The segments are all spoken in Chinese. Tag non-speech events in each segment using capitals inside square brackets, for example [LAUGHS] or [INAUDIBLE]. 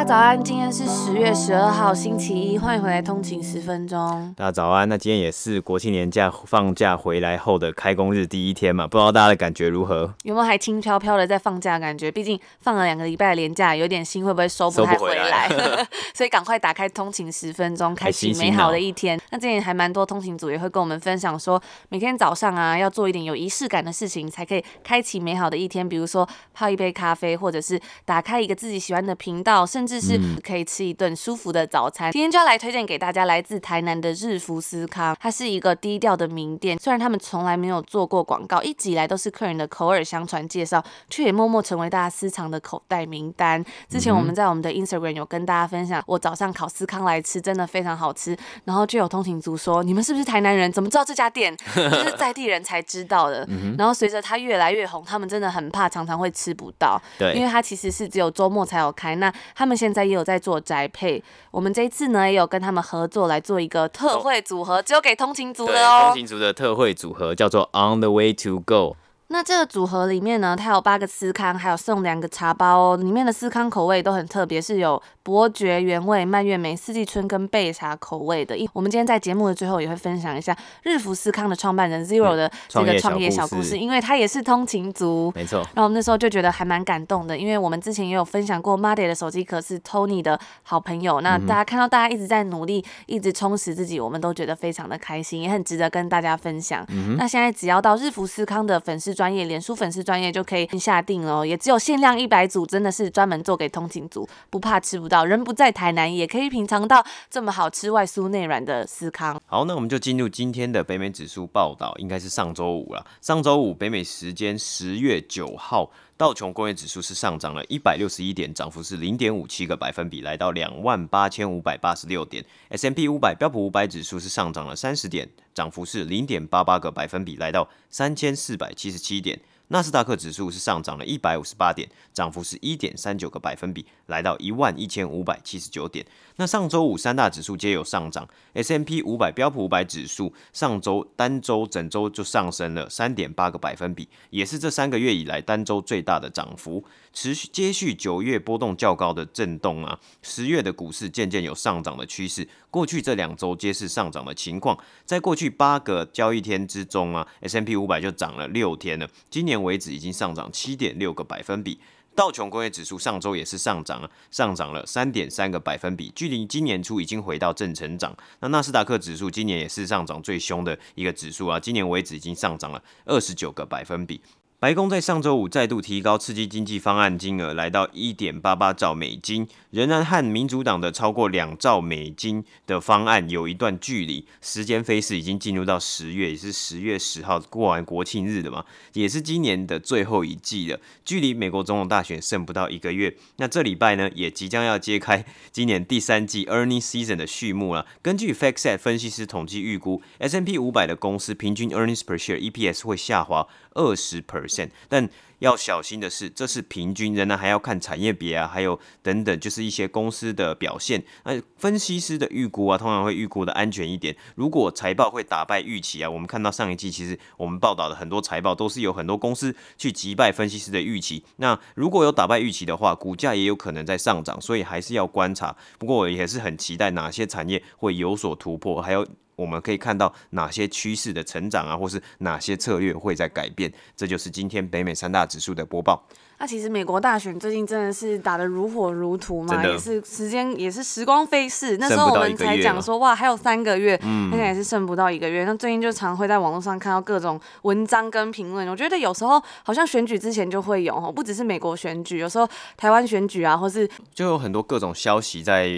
大家早安，今天是十月十二号星期一，欢迎回来通勤十分钟。大家早安，那今天也是国庆年假放假回来后的开工日第一天嘛，不知道大家的感觉如何？有没有还轻飘飘的在放假的感觉？毕竟放了两个礼拜的年假，有点心会不会收不太回来？[LAUGHS] 所以赶快打开通勤十分钟，开启美好的一天。哦、那今天还蛮多通勤组也会跟我们分享说，每天早上啊要做一点有仪式感的事情，才可以开启美好的一天。比如说泡一杯咖啡，或者是打开一个自己喜欢的频道，甚至是可以吃一顿舒服的早餐。嗯、今天就要来推荐给大家来自台南的日福司康，它是一个低调的名店。虽然他们从来没有做过广告，一直以来都是客人的口耳相传介绍，却也默默成为大家私藏的口袋名单。之前我们在我们的 Instagram 有跟大家分享，我早上烤司康来吃，真的非常好吃。然后就有通勤族说：“你们是不是台南人？怎么知道这家店？[LAUGHS] 就是在地人才知道的。”然后随着它越来越红，他们真的很怕常常会吃不到，对，因为它其实是只有周末才有开。那他们现在也有在做宅配，我们这一次呢也有跟他们合作来做一个特惠组合，只有给通勤族的哦。通勤族的特惠组合叫做 On the Way to Go。那这个组合里面呢，它有八个司康，还有送两个茶包哦。里面的司康口味都很特别，是有伯爵原味、蔓越莓、四季春跟焙茶口味的。我们今天在节目的最后也会分享一下日服司康的创办人 Zero 的这个创业小故事，因为他也是通勤族。没错。然后我们那时候就觉得还蛮感动的，因为我们之前也有分享过 m a d y 的手机壳是 Tony 的好朋友。那大家看到大家一直在努力，一直充实自己，我们都觉得非常的开心，也很值得跟大家分享。嗯、那现在只要到日服司康的粉丝专业脸书粉丝专业就可以下定了，也只有限量一百组，真的是专门做给通勤族，不怕吃不到，人不在台南也可以品尝到这么好吃、外酥内软的司康。好，那我们就进入今天的北美指数报道，应该是上周五了。上周五北美时间十月九号，道琼工业指数是上涨了一百六十一点，涨幅是零点五七个百分比，来到两万八千五百八十六点。S M P 五百标普五百指数是上涨了三十点，涨幅是零点八八个百分比，来到三千四百七十七点。纳斯达克指数是上涨了一百五十八点，涨幅是一点三九个百分比，来到一万一千五百七十九点。那上周五三大指数皆有上涨，S&P 五百标普五百指数上周单周整周就上升了三点八个百分比，也是这三个月以来单周最大的涨幅。持续接续九月波动较高的震动啊，十月的股市渐渐有上涨的趋势。过去这两周皆是上涨的情况，在过去八个交易天之中啊，S M P 五百就涨了六天了。今年为止已经上涨七点六个百分比。道琼工业指数上周也是上涨了，上涨了三点三个百分比，距离今年初已经回到正成长。那纳斯达克指数今年也是上涨最凶的一个指数啊，今年为止已经上涨了二十九个百分比。白宫在上周五再度提高刺激经济方案金额，来到一点八八兆美金，仍然和民主党的超过两兆美金的方案有一段距离。时间飞逝，已经进入到十月，也是十月十号过完国庆日的嘛，也是今年的最后一季了。距离美国总统大选剩不到一个月，那这礼拜呢，也即将要揭开今年第三季 earnings season 的序幕了。根据 FactSet 分析师统计预估，S n P 五百的公司平均 earnings per share EPS 会下滑二十 percent，但要小心的是，这是平均，仍然还要看产业别啊，还有等等，就是一些公司的表现。那分析师的预估啊，通常会预估的安全一点。如果财报会打败预期啊，我们看到上一季其实我们报道的很多财报都是有很多公司去击败分析师的预期。那如果有打败预期的话，股价也有可能在上涨，所以还是要观察。不过我也是很期待哪些产业会有所突破，还有。我们可以看到哪些趋势的成长啊，或是哪些策略会在改变？这就是今天北美三大指数的播报。那、啊、其实美国大选最近真的是打得如火如荼嘛，也是时间也是时光飞逝。那时候我们才讲说哇，还有三个月，现在也是剩不到一个月。那最近就常会在网络上看到各种文章跟评论。我觉得有时候好像选举之前就会有哦，不只是美国选举，有时候台湾选举啊，或是就有很多各种消息在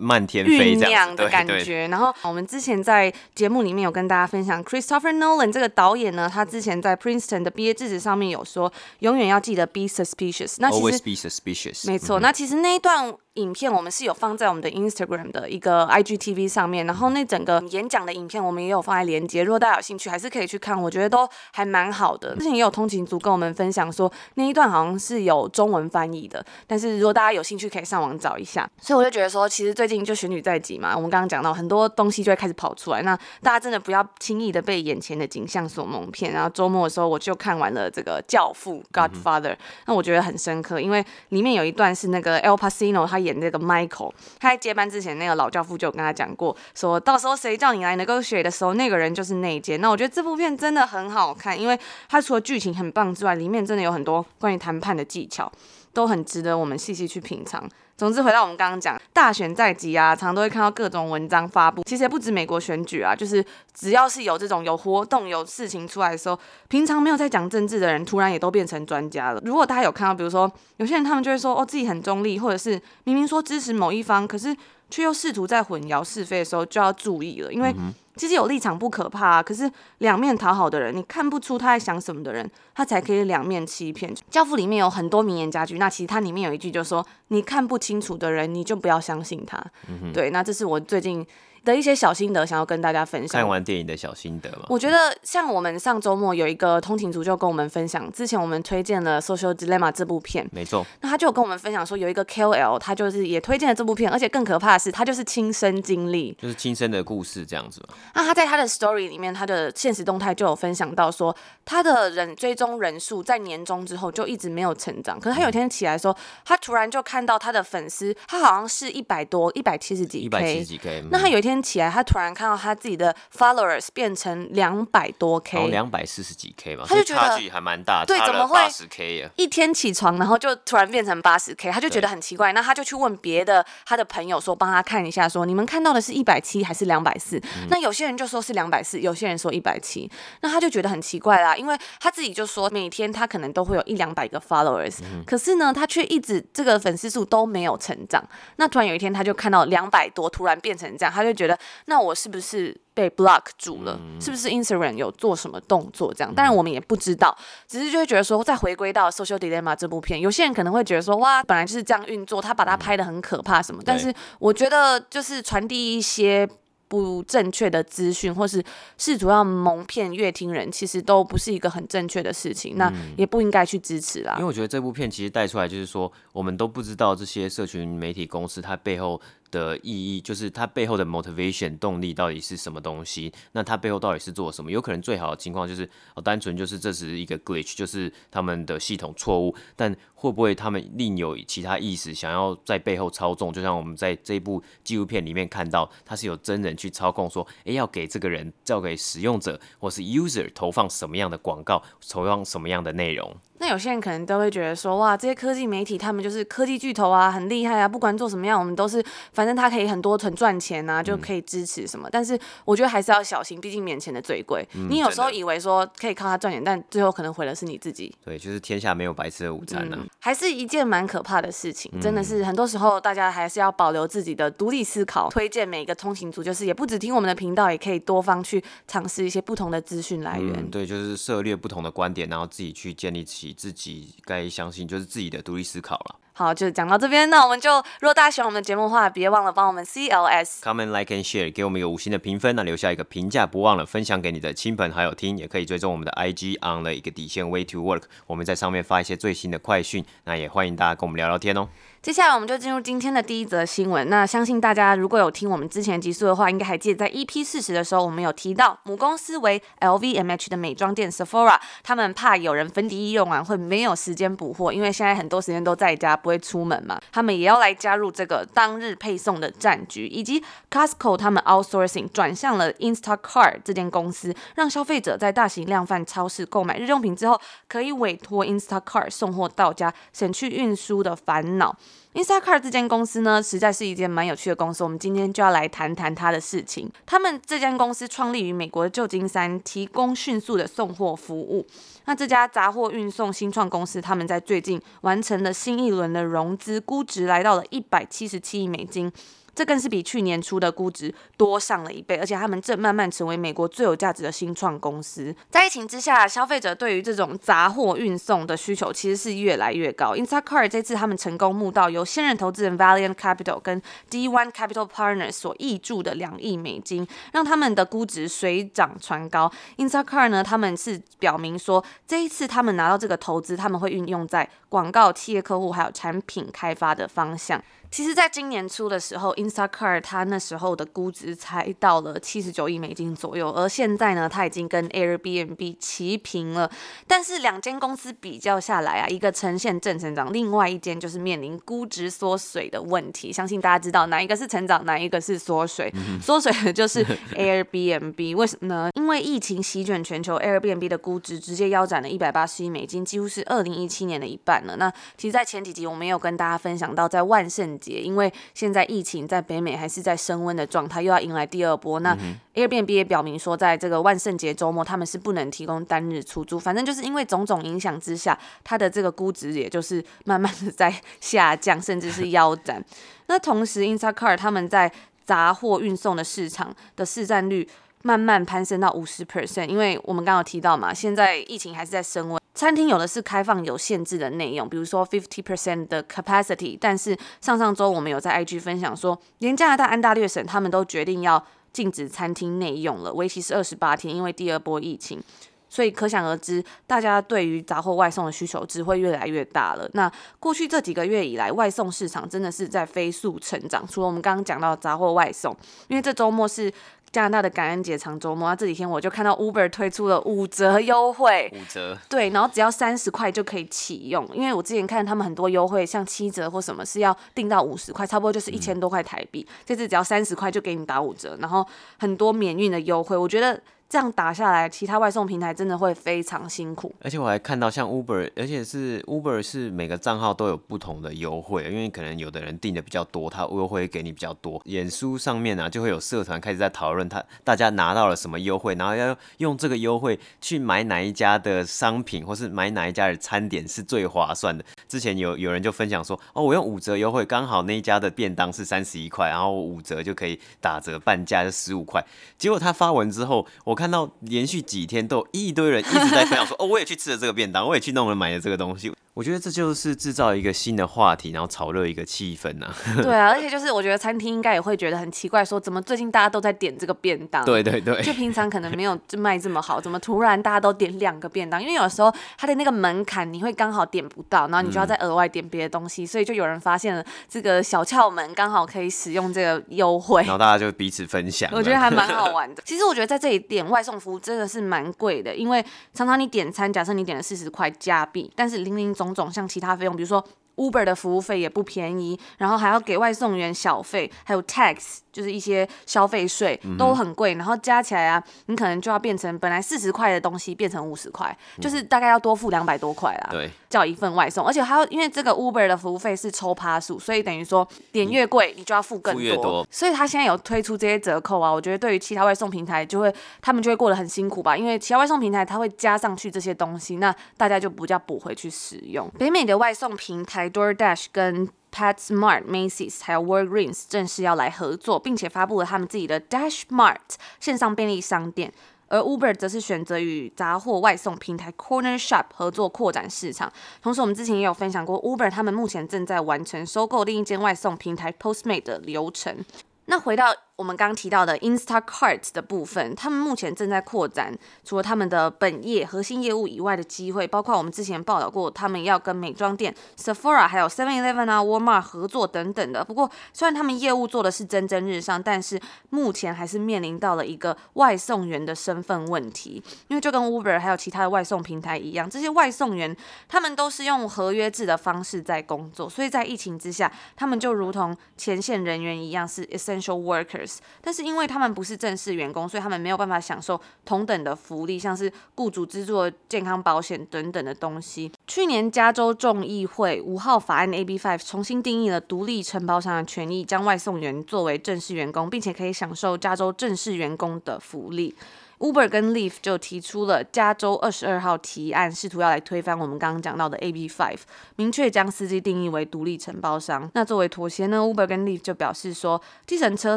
漫天飞酝酿的感觉。然后我们之前在节目里面有跟大家分享，Christopher Nolan 这个导演呢，他之前在 Princeton 的毕业致辞上面有说，永远要记得 be suspicious，那其实 always be suspicious，没错。嗯、那其实那一段 影片我们是有放在我们的 Instagram 的一个 IGTV 上面，然后那整个演讲的影片我们也有放在连接，如果大家有兴趣，还是可以去看，我觉得都还蛮好的。之前也有通勤族跟我们分享说，那一段好像是有中文翻译的，但是如果大家有兴趣，可以上网找一下。所以我就觉得说，其实最近就选举在即嘛，我们刚刚讲到很多东西就会开始跑出来，那大家真的不要轻易的被眼前的景象所蒙骗。然后周末的时候我就看完了这个《教父》（Godfather），那我觉得很深刻，因为里面有一段是那个 El Pacino 他演那个 Michael，他在接班之前，那个老教父就跟他讲过，说到时候谁叫你来能够学的时候，那个人就是内奸。那我觉得这部片真的很好看，因为它除了剧情很棒之外，里面真的有很多关于谈判的技巧，都很值得我们细细去品尝。总之，回到我们刚刚讲，大选在即啊，常都会看到各种文章发布。其实也不止美国选举啊，就是只要是有这种有活动、有事情出来的时候，平常没有在讲政治的人，突然也都变成专家了。如果大家有看到，比如说有些人他们就会说，哦，自己很中立，或者是明明说支持某一方，可是却又试图在混淆是非的时候，就要注意了，因为。其实有立场不可怕啊，可是两面讨好的人，你看不出他在想什么的人，他才可以两面欺骗。教父里面有很多名言佳句，那其实它里面有一句就是说，你看不清楚的人，你就不要相信他。嗯、对，那这是我最近。的一些小心得，想要跟大家分享。看完电影的小心得吗？我觉得像我们上周末有一个通勤族就跟我们分享，之前我们推荐了《Social Dilemma》这部片，没错。那他就有跟我们分享说，有一个 KOL，他就是也推荐了这部片，而且更可怕的是，他就是亲身经历，就是亲身的故事这样子嘛。那他在他的 Story 里面，他的现实动态就有分享到说，他的人追踪人数在年终之后就一直没有成长，可是他有一天起来说，他突然就看到他的粉丝，他好像是一百多，一百七十几 K，一百七十几 K。那他有一天起来，他突然。看到他自己的 followers 变成两百多 K，两百四十几 K 吧，他就觉得差距还蛮大，对，怎么会八十 K 啊？一天起床，然后就突然变成八十 K，他就觉得很奇怪。那他就去问别的他的朋友说，帮他看一下，说你们看到的是一百七还是两百四？那有些人就说是两百四，有些人说一百七。那他就觉得很奇怪啦，因为他自己就说每天他可能都会有一两百个 followers，嗯，可是呢，他却一直这个粉丝数都没有成长。那突然有一天他就看到两百多，突然变成这样，他就觉得那我是不是？被 block 住了，嗯、是不是 Instagram 有做什么动作？这样，当然我们也不知道，只是就会觉得说，再回归到 Social Dilemma 这部片，有些人可能会觉得说，哇，本来就是这样运作，他把它拍的很可怕什么。嗯、但是我觉得，就是传递一些不正确的资讯，或是试图要蒙骗乐听人，其实都不是一个很正确的事情，那也不应该去支持啦。因为我觉得这部片其实带出来就是说，我们都不知道这些社群媒体公司它背后。的意义就是它背后的 motivation 动力到底是什么东西？那它背后到底是做什么？有可能最好的情况就是哦，单纯就是这是一个 glitch，就是他们的系统错误。但会不会他们另有其他意思，想要在背后操纵？就像我们在这部纪录片里面看到，它是有真人去操控，说，诶，要给这个人，交给使用者或是 user 投放什么样的广告，投放什么样的内容。那有些人可能都会觉得说，哇，这些科技媒体他们就是科技巨头啊，很厉害啊，不管做什么样，我们都是，反正他可以很多很赚钱啊，就可以支持什么。嗯、但是我觉得还是要小心，毕竟面前的最贵。嗯、你有时候以为说可以靠他赚钱，但最后可能毁的是你自己。对，就是天下没有白吃的午餐呢、啊嗯。还是一件蛮可怕的事情，真的是很多时候大家还是要保留自己的独立思考。推荐每一个通勤族，就是也不只听我们的频道，也可以多方去尝试一些不同的资讯来源、嗯。对，就是涉猎不同的观点，然后自己去建立起自己。该相信就是自己的独立思考了。好，就讲到这边，那我们就如果大家喜欢我们的节目的话，别忘了帮我们 CLS comment like and share，给我们一个五星的评分，那留下一个评价，不忘了分享给你的亲朋好友听，也可以追踪我们的 IG on 的一个底线 way to work，我们在上面发一些最新的快讯，那也欢迎大家跟我们聊聊天哦。接下来我们就进入今天的第一则新闻。那相信大家如果有听我们之前集数的话，应该还记得在 EP 四十的时候，我们有提到母公司为 LVMH 的美妆店 Sephora，他们怕有人粉底液用完会没有时间补货，因为现在很多时间都在家不会出门嘛，他们也要来加入这个当日配送的战局。以及 Costco 他们 outsourcing 转向了 Instacart 这间公司，让消费者在大型量贩超市购买日用品之后，可以委托 Instacart 送货到家，省去运输的烦恼。Instacart 这间公司呢，实在是一间蛮有趣的公司。我们今天就要来谈谈它的事情。他们这间公司创立于美国的旧金山，提供迅速的送货服务。那这家杂货运送新创公司，他们在最近完成了新一轮的融资，估值来到了一百七十七亿美金。这更是比去年初的估值多上了一倍，而且他们正慢慢成为美国最有价值的新创公司。在疫情之下，消费者对于这种杂货运送的需求其实是越来越高。Instacart 这次他们成功募到由现任投资人 Valiant Capital 跟 D1 Capital Partners 所挹注的两亿美金，让他们的估值水涨船高。Instacart 呢，他们是表明说，这一次他们拿到这个投资，他们会运用在广告、企业客户还有产品开发的方向。其实，在今年初的时候，Instacart 它那时候的估值才到了七十九亿美金左右，而现在呢，它已经跟 Airbnb 齐平了。但是两间公司比较下来啊，一个呈现正成长，另外一间就是面临估值缩水的问题。相信大家知道哪一个是成长，哪一个是缩水。缩水的就是 [LAUGHS] Airbnb，为什么呢？因为疫情席卷全球，Airbnb 的估值直接腰斩了一百八十亿美金，几乎是二零一七年的一半了。那其实，在前几集我们有跟大家分享到，在万圣因为现在疫情在北美还是在升温的状态，又要迎来第二波。那 Airbnb 也表明说，在这个万圣节周末，他们是不能提供单日出租。反正就是因为种种影响之下，它的这个估值也就是 [LAUGHS] 慢慢的在下降，甚至是腰斩。那同时，Instacart 他们在杂货运送的市场的市占率慢慢攀升到五十 percent，因为我们刚刚有提到嘛，现在疫情还是在升温。餐厅有的是开放有限制的内容，比如说 fifty percent 的 capacity，但是上上周我们有在 IG 分享说，连加拿大安大略省他们都决定要禁止餐厅内用了，为期是二十八天，因为第二波疫情，所以可想而知，大家对于杂货外送的需求只会越来越大了。那过去这几个月以来，外送市场真的是在飞速成长，除了我们刚刚讲到杂货外送，因为这周末是。加拿大的感恩节长周末，那这几天我就看到 Uber 推出了五折优惠，五折，对，然后只要三十块就可以启用。因为我之前看他们很多优惠，像七折或什么是要定到五十块，差不多就是一千多块台币。嗯、这次只要三十块就给你打五折，然后很多免运的优惠，我觉得。这样打下来，其他外送平台真的会非常辛苦。而且我还看到像 Uber，而且是 Uber 是每个账号都有不同的优惠，因为可能有的人订的比较多，他优惠给你比较多。演书上面呢、啊，就会有社团开始在讨论，他大家拿到了什么优惠，然后要用这个优惠去买哪一家的商品，或是买哪一家的餐点是最划算的。之前有有人就分享说，哦，我用五折优惠，刚好那一家的便当是三十一块，然后五折就可以打折半价就十五块。结果他发文之后，我。看到连续几天都有一堆人一直在分享说，哦，我也去吃了这个便当，我也去弄了买了这个东西。我觉得这就是制造一个新的话题，然后炒热一个气氛呐、啊。[LAUGHS] [LAUGHS] 对啊，而且就是我觉得餐厅应该也会觉得很奇怪，说怎么最近大家都在点这个便当？对对对，就平常可能没有卖这么好，怎么突然大家都点两个便当？因为有时候它的那个门槛你会刚好点不到，然后你就要再额外点别的东西，嗯、所以就有人发现了这个小窍门，刚好可以使用这个优惠，然后大家就彼此分享。[LAUGHS] 我觉得还蛮好玩的。其实我觉得在这里点外送服务真的是蛮贵的，因为常常你点餐，假设你点了四十块加币，但是零零总种像其他费用。比如说，Uber 的服务费也不便宜，然后还要给外送员小费，还有 tax。就是一些消费税都很贵，然后加起来啊，你可能就要变成本来四十块的东西变成五十块，就是大概要多付两百多块啦。对，叫一份外送，而且还要因为这个 Uber 的服务费是抽趴数，所以等于说点越贵你就要付更多。多所以他现在有推出这些折扣啊，我觉得对于其他外送平台就会他们就会过得很辛苦吧，因为其他外送平台他会加上去这些东西，那大家就不叫补回去使用。北美的外送平台 DoorDash 跟 PetSmart、Macy's 还有 Walgreens 正式要来合作，并且发布了他们自己的 DashMart 线上便利商店，而 Uber 则是选择与杂货外送平台 Cornershop 合作扩展市场。同时，我们之前也有分享过，Uber 他们目前正在完成收购另一间外送平台 Postmate 的流程。那回到我们刚提到的 Instacart 的部分，他们目前正在扩展，除了他们的本业核心业务以外的机会，包括我们之前报道过，他们要跟美妆店 Sephora 还有 Seven Eleven 啊、Walmart 合作等等的。不过，虽然他们业务做的是蒸蒸日上，但是目前还是面临到了一个外送员的身份问题，因为就跟 Uber 还有其他的外送平台一样，这些外送员他们都是用合约制的方式在工作，所以在疫情之下，他们就如同前线人员一样，是 essential workers。但是因为他们不是正式员工，所以他们没有办法享受同等的福利，像是雇主资助健康保险等等的东西。去年加州众议会五号法案 AB5 重新定义了独立承包商的权益，将外送员作为正式员工，并且可以享受加州正式员工的福利。Uber 跟 Lyft 就提出了加州二十二号提案，试图要来推翻我们刚刚讲到的 AB Five，明确将司机定义为独立承包商。那作为妥协呢，Uber 跟 Lyft 就表示说，计程车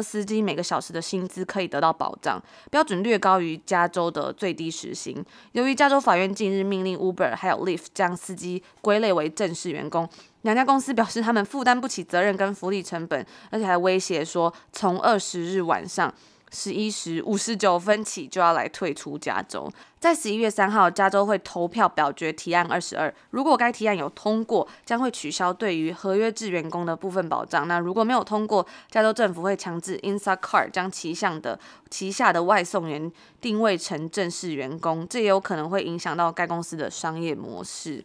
司机每个小时的薪资可以得到保障，标准略高于加州的最低时薪。由于加州法院近日命令 Uber 还有 Lyft 将司机归类为正式员工，两家公司表示他们负担不起责任跟福利成本，而且还威胁说，从二十日晚上。十一时五十九分起就要来退出家中。在十一月三号，加州会投票表决提案二十二。如果该提案有通过，将会取消对于合约制员工的部分保障。那如果没有通过，加州政府会强制 Instacart 将旗下的旗下的外送员定位成正式员工，这也有可能会影响到该公司的商业模式。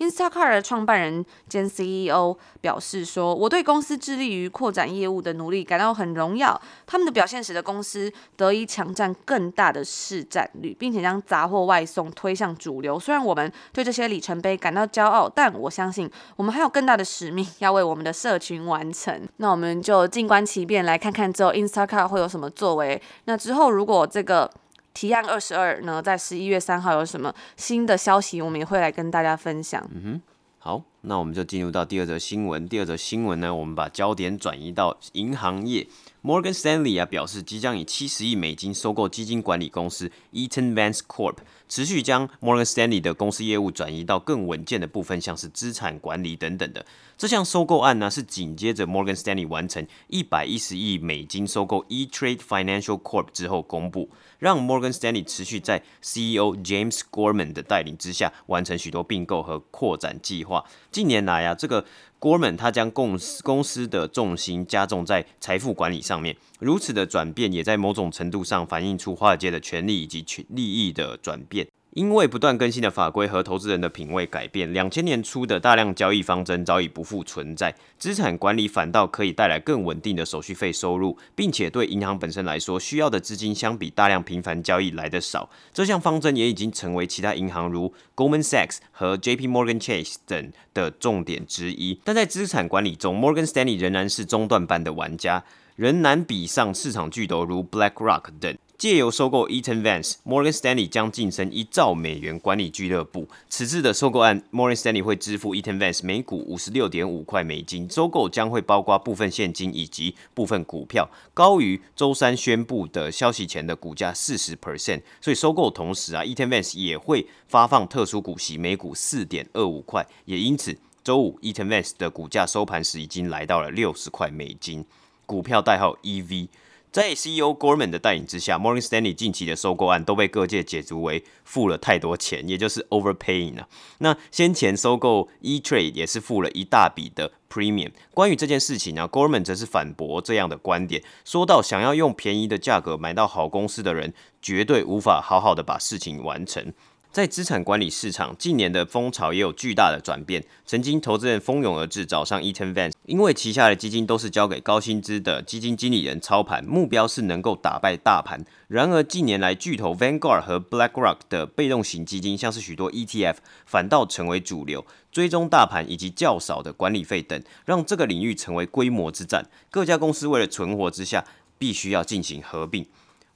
Instacart 的创办人兼 CEO 表示说：“我对公司致力于扩展业务的努力感到很荣耀。他们的表现使得公司得以抢占更大的市占率，并且将杂货外送推向主流。虽然我们对这些里程碑感到骄傲，但我相信我们还有更大的使命要为我们的社群完成。那我们就静观其变，来看看之后 Instacart 会有什么作为。那之后如果这个提案二十二呢，在十一月三号有什么新的消息，我们也会来跟大家分享。嗯哼，好，那我们就进入到第二则新闻。第二则新闻呢，我们把焦点转移到银行业。Morgan Stanley 啊表示，即将以七十亿美金收购基金管理公司 Eaton Vance Corp，持续将 Morgan Stanley 的公司业务转移到更稳健的部分，像是资产管理等等的。这项收购案呢，是紧接着 Morgan Stanley 完成一百一十亿美金收购 E-Trade Financial Corp 之后公布，让 Morgan Stanley 持续在 CEO James Gorman 的带领之下，完成许多并购和扩展计划。近年来啊，这个 Gorman 他将公司公司的重心加重在财富管理上面，如此的转变也在某种程度上反映出华尔街的权力以及权利益的转变。因为不断更新的法规和投资人的品味改变，两千年初的大量交易方针早已不复存在。资产管理反倒可以带来更稳定的手续费收入，并且对银行本身来说，需要的资金相比大量频繁交易来得少。这项方针也已经成为其他银行如 Goldman Sachs 和 JP Morgan Chase 等的重点之一。但在资产管理中，Morgan Stanley 仍然是中段班的玩家，仍难比上市场巨头如 BlackRock 等。借由收购 Eaton Vance，Morgan Stanley 将晋升一兆美元管理俱乐部。此次的收购案，Morgan Stanley 会支付 Eaton Vance 每股五十六点五块美金。收购将会包括部分现金以及部分股票，高于周三宣布的消息前的股价四十 percent。所以收购同时啊，Eaton Vance 也会发放特殊股息，每股四点二五块。也因此，周五 Eaton Vance 的股价收盘时已经来到了六十块美金，股票代号 EV。在 CEO Gorman 的带领之下，Morgan Stanley 近期的收购案都被各界解读为付了太多钱，也就是 overpaying 了。那先前收购 E-Trade 也是付了一大笔的 premium。关于这件事情呢，Gorman 则是反驳这样的观点，说到想要用便宜的价格买到好公司的人，绝对无法好好的把事情完成。在资产管理市场，近年的风潮也有巨大的转变。曾经投资人蜂拥而至找上 Eaton Vance，因为旗下的基金都是交给高薪资的基金经理人操盘，目标是能够打败大盘。然而近年来，巨头 Vanguard 和 BlackRock 的被动型基金，像是许多 ETF，反倒成为主流，追踪大盘以及较少的管理费等，让这个领域成为规模之战。各家公司为了存活之下，必须要进行合并。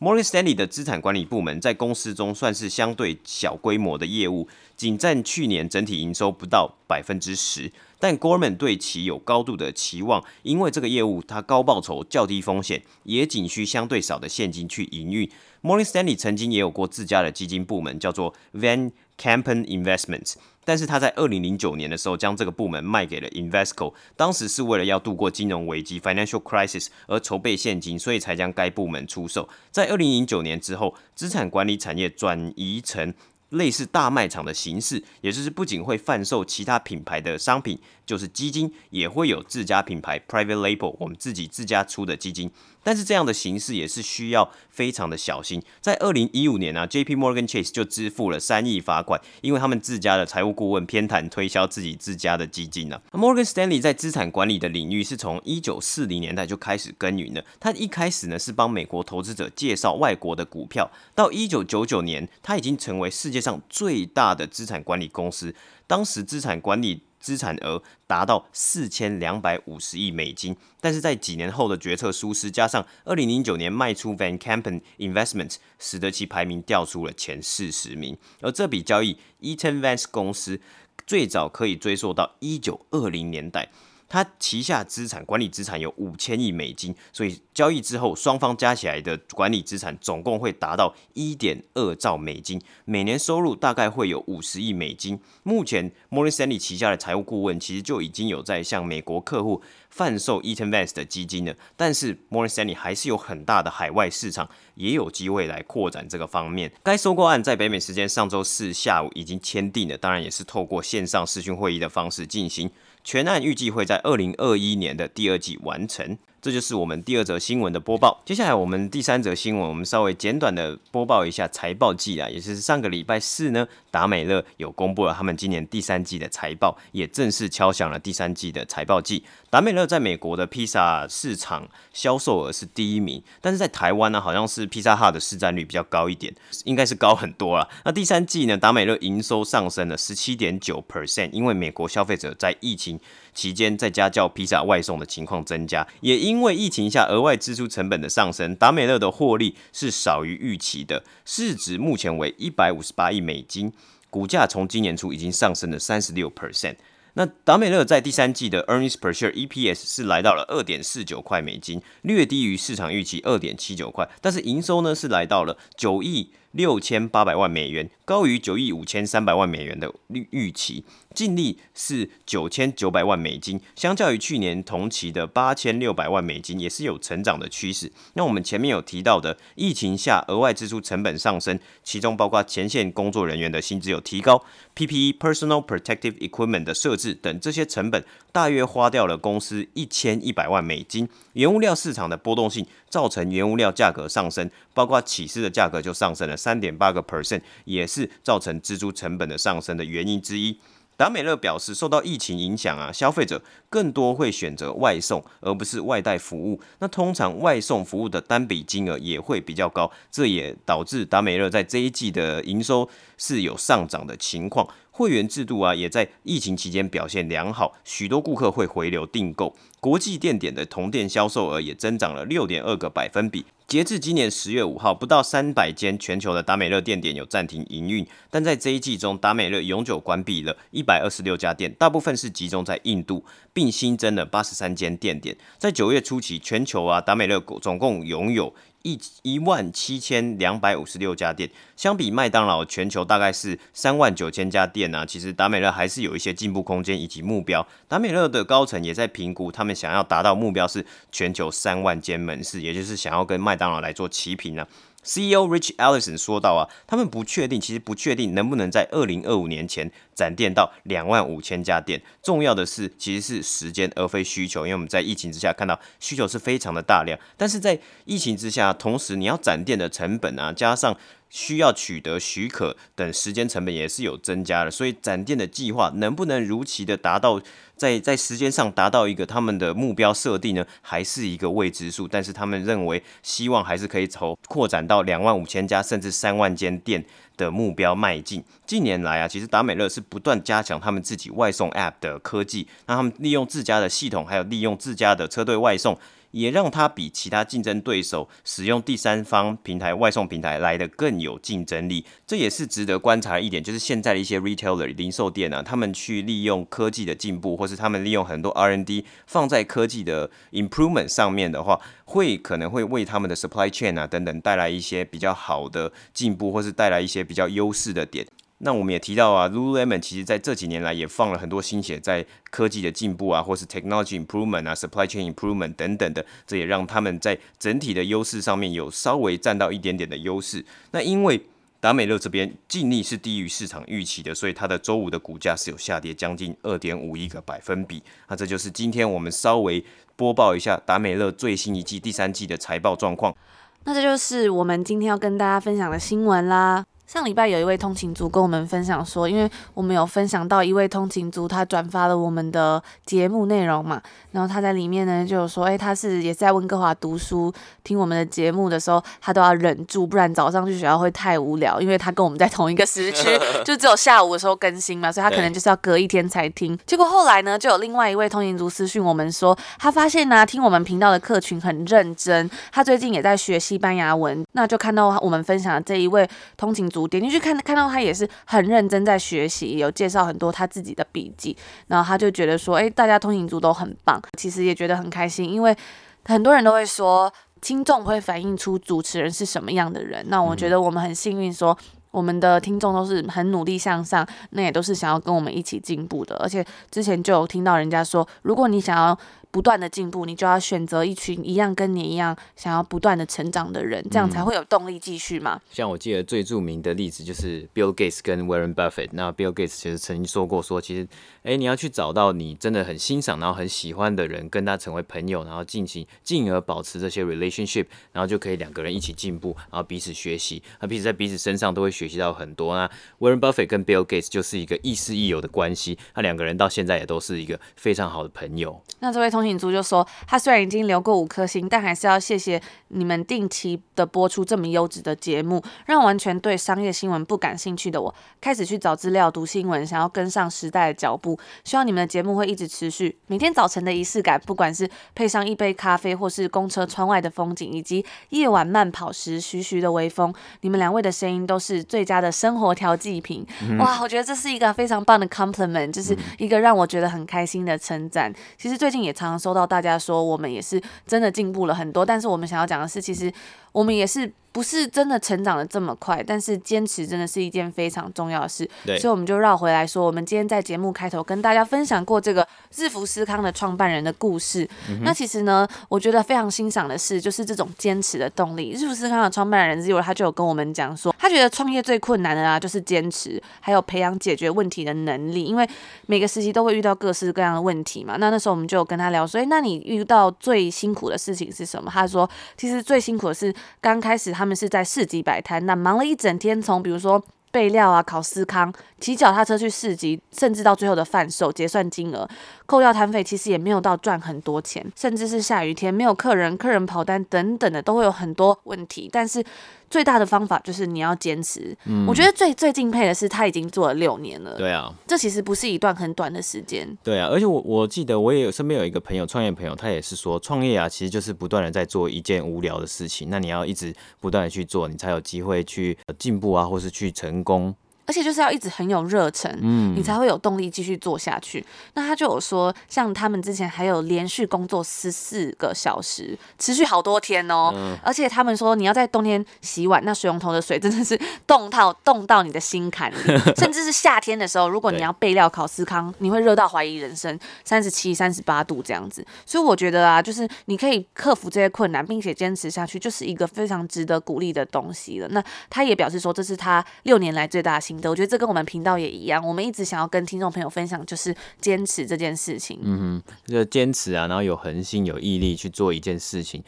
Morgan Stanley 的资产管理部门在公司中算是相对小规模的业务，仅占去年整体营收不到百分之十。但 Gorman 对其有高度的期望，因为这个业务它高报酬、较低风险，也仅需相对少的现金去营运。Morgan Stanley 曾经也有过自家的基金部门，叫做 Van Campen Investments。但是他在二零零九年的时候，将这个部门卖给了 Invesco，当时是为了要度过金融危机 （Financial Crisis） 而筹备现金，所以才将该部门出售。在二零零九年之后，资产管理产业转移成类似大卖场的形式，也就是不仅会贩售其他品牌的商品，就是基金也会有自家品牌 （Private Label），我们自己自家出的基金。但是这样的形式也是需要非常的小心。在二零一五年、啊，J P Morgan Chase 就支付了三亿罚款，因为他们自家的财务顾问偏袒推销自己自家的基金呢、Morgan Stanley 在资产管理的领域是从一九四零年代就开始耕耘的。他一开始呢是帮美国投资者介绍外国的股票，到一九九九年，他已经成为世界上最大的资产管理公司。当时资产管理资产额达到四千两百五十亿美金。但是在几年后的决策疏失，加上二零零九年卖出 Van Campen Investments，使得其排名掉出了前四十名。而这笔交易，Eaton Vance 公司最早可以追溯到一九二零年代。他旗下资产管理资产有五千亿美金，所以交易之后，双方加起来的管理资产总共会达到一点二兆美金，每年收入大概会有五十亿美金。目前，Moore Stanley 旗下的财务顾问其实就已经有在向美国客户贩售 Eaton Vance 的基金了，但是，Moore Stanley 还是有很大的海外市场，也有机会来扩展这个方面。该收购案在北美时间上周四下午已经签订了，当然也是透过线上视讯会议的方式进行。全案预计会在二零二一年的第二季完成。这就是我们第二则新闻的播报。接下来我们第三则新闻，我们稍微简短的播报一下财报季啊，也就是上个礼拜四呢，达美乐有公布了他们今年第三季的财报，也正式敲响了第三季的财报季。达美乐在美国的披萨市场销售额是第一名，但是在台湾呢，好像是披萨哈的市占率比较高一点，应该是高很多了。那第三季呢，达美乐营收上升了十七点九 percent，因为美国消费者在疫情期间在家叫披萨外送的情况增加，也因为疫情下额外支出成本的上升，达美乐的获利是少于预期的，市值目前为一百五十八亿美金，股价从今年初已经上升了三十六 percent。那达美乐在第三季的 earnings per share EPS 是来到了二点四九块美金，略低于市场预期二点七九块，但是营收呢是来到了九亿六千八百万美元，高于九亿五千三百万美元的预预期，净利是九千九百万美金，相较于去年同期的八千六百万美金，也是有成长的趋势。那我们前面有提到的，疫情下额外支出成本上升，其中包括前线工作人员的薪资有提高，PPE Personal Protective Equipment 的设置等这些成本，大约花掉了公司一千一百万美金。原物料市场的波动性造成原物料价格上升，包括起司的价格就上升了。三点八个 percent 也是造成支出成本的上升的原因之一。达美乐表示，受到疫情影响啊，消费者更多会选择外送而不是外带服务。那通常外送服务的单笔金额也会比较高，这也导致达美乐在这一季的营收是有上涨的情况。会员制度啊，也在疫情期间表现良好，许多顾客会回流订购。国际店点的同店销售额也增长了六点二个百分比。截至今年十月五号，不到三百间全球的达美乐店点有暂停营运，但在这一季中，达美乐永久关闭了一百二十六家店，大部分是集中在印度，并新增了八十三间店点。在九月初期，全球啊，达美乐总共拥有。一一万七千两百五十六家店，相比麦当劳全球大概是三万九千家店呢，其实达美乐还是有一些进步空间以及目标。达美乐的高层也在评估，他们想要达到目标是全球三万间门市，也就是想要跟麦当劳来做齐平呢。CEO Rich Allison 说到啊，他们不确定，其实不确定能不能在二零二五年前展店到两万五千家店。重要的是，其实是时间而非需求，因为我们在疫情之下看到需求是非常的大量，但是在疫情之下，同时你要展店的成本啊，加上需要取得许可等时间成本也是有增加的，所以展店的计划能不能如期的达到？在在时间上达到一个他们的目标设定呢，还是一个未知数。但是他们认为，希望还是可以从扩展到两万五千家甚至三万间店的目标迈进。近年来啊，其实达美乐是不断加强他们自己外送 App 的科技，让他们利用自家的系统，还有利用自家的车队外送。也让它比其他竞争对手使用第三方平台外送平台来的更有竞争力，这也是值得观察的一点。就是现在的一些 retailer 零售店啊，他们去利用科技的进步，或是他们利用很多 R&D 放在科技的 improvement 上面的话，会可能会为他们的 supply chain 啊等等带来一些比较好的进步，或是带来一些比较优势的点。那我们也提到啊，Lululemon 其实在这几年来也放了很多心血在科技的进步啊，或是 technology improvement 啊，supply chain improvement 等等的，这也让他们在整体的优势上面有稍微占到一点点的优势。那因为达美乐这边净利是低于市场预期的，所以它的周五的股价是有下跌将近二点五亿个百分比。那这就是今天我们稍微播报一下达美乐最新一季第三季的财报状况。那这就是我们今天要跟大家分享的新闻啦。上礼拜有一位通勤族跟我们分享说，因为我们有分享到一位通勤族，他转发了我们的节目内容嘛，然后他在里面呢就有说，哎，他是也是在温哥华读书，听我们的节目的时候，他都要忍住，不然早上去学校会太无聊，因为他跟我们在同一个时区，[LAUGHS] 就只有下午的时候更新嘛，所以他可能就是要隔一天才听。结果后来呢，就有另外一位通勤族私讯我们说，他发现呢、啊，听我们频道的客群很认真，他最近也在学西班牙文，那就看到我们分享的这一位通勤族。点进去看，看到他也是很认真在学习，有介绍很多他自己的笔记，然后他就觉得说，哎，大家通勤族都很棒，其实也觉得很开心，因为很多人都会说，听众会反映出主持人是什么样的人。那我觉得我们很幸运，说我们的听众都是很努力向上，那也都是想要跟我们一起进步的。而且之前就有听到人家说，如果你想要不断的进步，你就要选择一群一样跟你一样想要不断的成长的人，这样才会有动力继续嘛。像我记得最著名的例子就是 Bill Gates 跟 Warren Buffett。那 Bill Gates 其实曾经说过说，其实，哎，你要去找到你真的很欣赏，然后很喜欢的人，跟他成为朋友，然后进行进而保持这些 relationship，然后就可以两个人一起进步，然后彼此学习，那彼此在彼此身上都会学习到很多。那 Warren Buffett 跟 Bill Gates 就是一个亦师亦友的关系，那两个人到现在也都是一个非常好的朋友。那这位同。通勤族就说，他虽然已经留过五颗星，但还是要谢谢你们定期的播出这么优质的节目，让完全对商业新闻不感兴趣的我开始去找资料、读新闻，想要跟上时代的脚步。希望你们的节目会一直持续，每天早晨的仪式感，不管是配上一杯咖啡，或是公车窗外的风景，以及夜晚慢跑时徐徐的微风，你们两位的声音都是最佳的生活调剂品。嗯、哇，我觉得这是一个非常棒的 compliment，就是一个让我觉得很开心的称赞。其实最近也常。收到大家说，我们也是真的进步了很多，但是我们想要讲的是，其实我们也是。不是真的成长的这么快，但是坚持真的是一件非常重要的事。对，所以我们就绕回来说，我们今天在节目开头跟大家分享过这个日福斯康的创办人的故事。嗯、那其实呢，我觉得非常欣赏的是，就是这种坚持的动力。日福斯康的创办人 Zero 他就有跟我们讲说，他觉得创业最困难的啊，就是坚持，还有培养解决问题的能力。因为每个时期都会遇到各式各样的问题嘛。那那时候我们就有跟他聊说，诶，那你遇到最辛苦的事情是什么？他说，其实最辛苦的是刚开始他们是在市集摆摊，那忙了一整天，从比如说备料啊、烤司康、骑脚踏车去市集，甚至到最后的贩售、结算金额、扣掉摊费，其实也没有到赚很多钱，甚至是下雨天没有客人、客人跑单等等的，都会有很多问题，但是。最大的方法就是你要坚持。嗯，我觉得最最敬佩的是他已经做了六年了。对啊，这其实不是一段很短的时间。对啊，而且我我记得我也有身边有一个朋友，创业朋友，他也是说创业啊，其实就是不断的在做一件无聊的事情。那你要一直不断的去做，你才有机会去进步啊，或是去成功。而且就是要一直很有热忱，嗯，你才会有动力继续做下去。那他就有说，像他们之前还有连续工作十四个小时，持续好多天哦。嗯、而且他们说，你要在冬天洗碗，那水龙头的水真的是冻到冻到你的心坎里。[LAUGHS] 甚至是夏天的时候，如果你要备料烤司康，你会热到怀疑人生，三十七、三十八度这样子。所以我觉得啊，就是你可以克服这些困难，并且坚持下去，就是一个非常值得鼓励的东西了。那他也表示说，这是他六年来最大的我觉得这跟我们频道也一样，我们一直想要跟听众朋友分享，就是坚持这件事情。嗯哼，就坚持啊，然后有恒心、有毅力去做一件事情，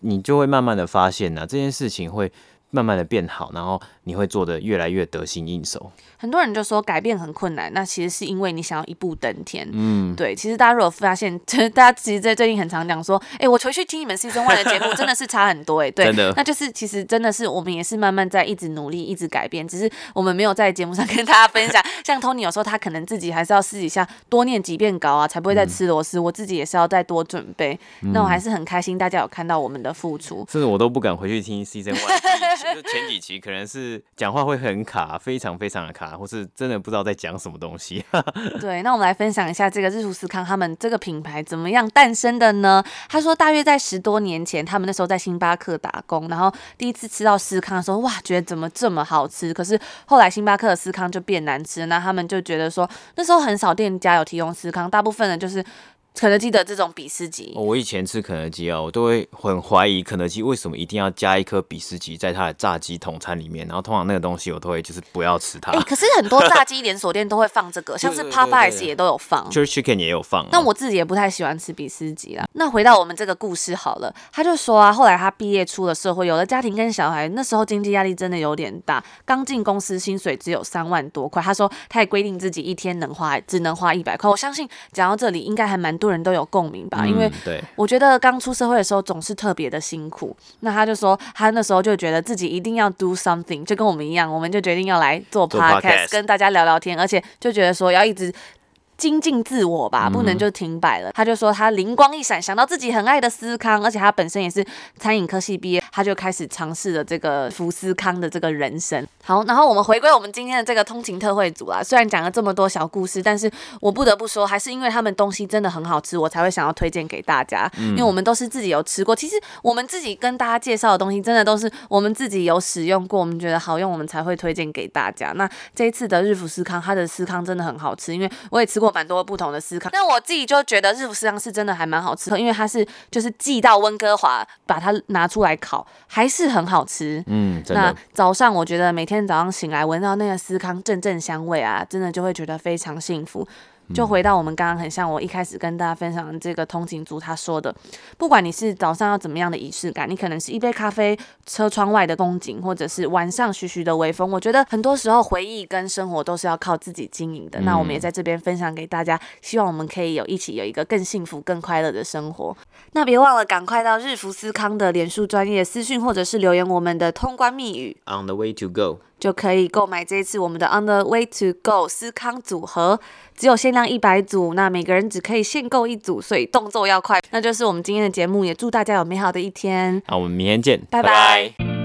你就会慢慢的发现呢、啊，这件事情会慢慢的变好，然后你会做的越来越得心应手。很多人就说改变很困难，那其实是因为你想要一步登天。嗯，对，其实大家如果发现，[LAUGHS] 大家其实在最近很常讲说，哎、欸，我回去听你们 Season One 的节目，真的是差很多、欸，哎，对，真的，那就是其实真的是我们也是慢慢在一直努力，一直改变，只是我们没有在节目上跟大家分享。[LAUGHS] 像 Tony 有时候他可能自己还是要私底下多念几遍稿啊，才不会再吃螺丝。嗯、我自己也是要再多准备。嗯、那我还是很开心，大家有看到我们的付出。甚至我都不敢回去听 Season One，就前几期可能是讲话会很卡，非常非常的卡，或是真的。不知道在讲什么东西。[LAUGHS] 对，那我们来分享一下这个日福斯康他们这个品牌怎么样诞生的呢？他说，大约在十多年前，他们那时候在星巴克打工，然后第一次吃到思康的时候，哇，觉得怎么这么好吃？可是后来星巴克的思康就变难吃，那他们就觉得说，那时候很少店家有提供思康，大部分的就是。肯德基的这种比斯吉。我以前吃肯德基啊，我都会很怀疑肯德基为什么一定要加一颗比斯吉在它的炸鸡统餐里面，然后通常那个东西我都会就是不要吃它。哎、欸，可是很多炸鸡连锁店都会放这个，像是 [LAUGHS] Popeyes 也都有放，Church Chicken 也有放、啊。那我自己也不太喜欢吃比斯吉啦。那回到我们这个故事好了，他就说啊，后来他毕业出了社会，有了家庭跟小孩，那时候经济压力真的有点大，刚进公司薪水只有三万多块。他说他也规定自己一天能花只能花一百块。我相信讲到这里，应该还蛮多人都有共鸣吧，因为我觉得刚出社会的时候总是特别的辛苦。那他就说他那时候就觉得自己一定要 do something，就跟我们一样，我们就决定要来做 podcast，做 podcast 跟大家聊聊天，而且就觉得说要一直。精进自我吧，不能就停摆了。嗯、他就说他灵光一闪，想到自己很爱的思康，而且他本身也是餐饮科系毕业，他就开始尝试了这个福斯康的这个人生。好，然后我们回归我们今天的这个通勤特惠组啦。虽然讲了这么多小故事，但是我不得不说，还是因为他们东西真的很好吃，我才会想要推荐给大家。嗯、因为我们都是自己有吃过，其实我们自己跟大家介绍的东西，真的都是我们自己有使用过，我们觉得好用，我们才会推荐给大家。那这一次的日福思康，它的思康真的很好吃，因为我也吃过。蛮多不同的司康，但我自己就觉得日式司康是真的还蛮好吃的，因为它是就是寄到温哥华，把它拿出来烤，还是很好吃。嗯，那早上我觉得每天早上醒来闻到那个司康阵阵香味啊，真的就会觉得非常幸福。就回到我们刚刚很像我一开始跟大家分享的这个通勤族他说的，不管你是早上要怎么样的仪式感，你可能是一杯咖啡、车窗外的风景，或者是晚上徐徐的微风。我觉得很多时候回忆跟生活都是要靠自己经营的。那我们也在这边分享给大家，希望我们可以有一起有一个更幸福、更快乐的生活。那别忘了赶快到日福思康的脸书专业私讯或者是留言我们的通关密语，On the way to go。就可以购买这一次我们的 On the Way to Go 司康组合，只有限量一百组，那每个人只可以限购一组，所以动作要快。那就是我们今天的节目，也祝大家有美好的一天。那我们明天见，拜拜。